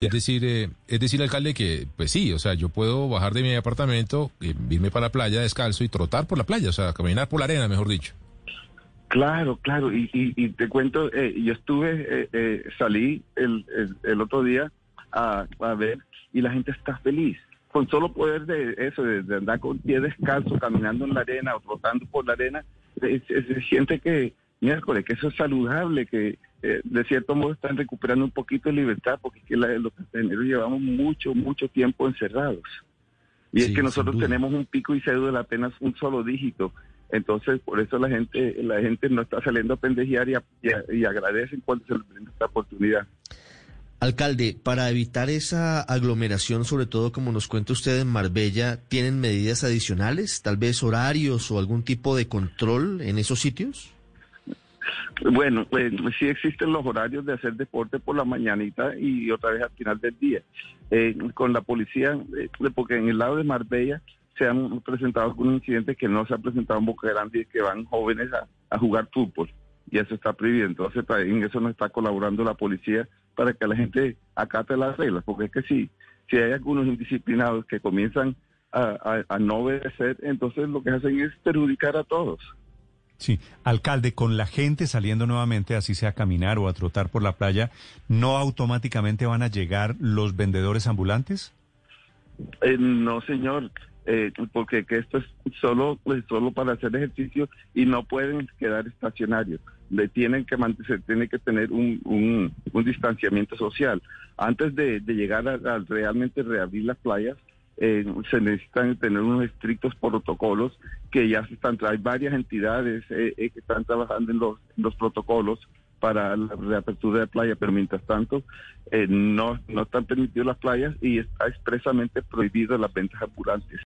Es decir, eh, es decir, alcalde, que pues sí, o sea, yo puedo bajar de mi apartamento, eh, irme para la playa descalzo y trotar por la playa, o sea, caminar por la arena, mejor dicho. Claro, claro, y, y, te cuento, eh, yo estuve, salí el, el, otro día a, a, ver y la gente está feliz. Con solo poder de eso, de, andar con pie descalzo, caminando en la arena o trotando por la arena, se siente que, miércoles, que eso es saludable, que eh, de cierto modo están recuperando un poquito de libertad, porque es que los cartageneros llevamos mucho, mucho tiempo encerrados. Y es que nosotros tenemos un pico y cédula apenas un solo dígito. Entonces, por eso la gente la gente no está saliendo a pendejear y, y, agradecen cuando se les brinda esta oportunidad. Alcalde, para evitar esa aglomeración, sobre todo como nos cuenta usted en Marbella, ¿tienen medidas adicionales, tal vez horarios o algún tipo de control en esos sitios? Bueno, pues sí existen los horarios de hacer deporte por la mañanita y otra vez al final del día. Eh, con la policía, eh, porque en el lado de Marbella se han presentado algunos incidentes que no se ha presentado en Boca Grande y que van jóvenes a, jugar fútbol. Y eso está prohibido. Entonces, en eso nos está colaborando la policía para que la gente acate las reglas. Porque es que si, si hay algunos indisciplinados que comienzan a no obedecer, entonces lo que hacen es perjudicar a todos. Sí, alcalde, con la gente saliendo nuevamente, así sea a caminar o a trotar por la playa, ¿no automáticamente van a llegar los vendedores ambulantes? Eh, no, señor, eh, porque que esto es solo, pues, solo para hacer ejercicio y no pueden quedar estacionarios. Le tienen que mantener, tiene que tener un, un, distanciamiento social. Antes de, llegar a realmente reabrir las playas, eh, se necesitan tener unos estrictos protocolos que ya se están, hay varias entidades eh, eh, que están trabajando en los, los protocolos para la reapertura de playa, pero mientras tanto no, no están permitidas las playas y está expresamente prohibido las ventas ambulantes.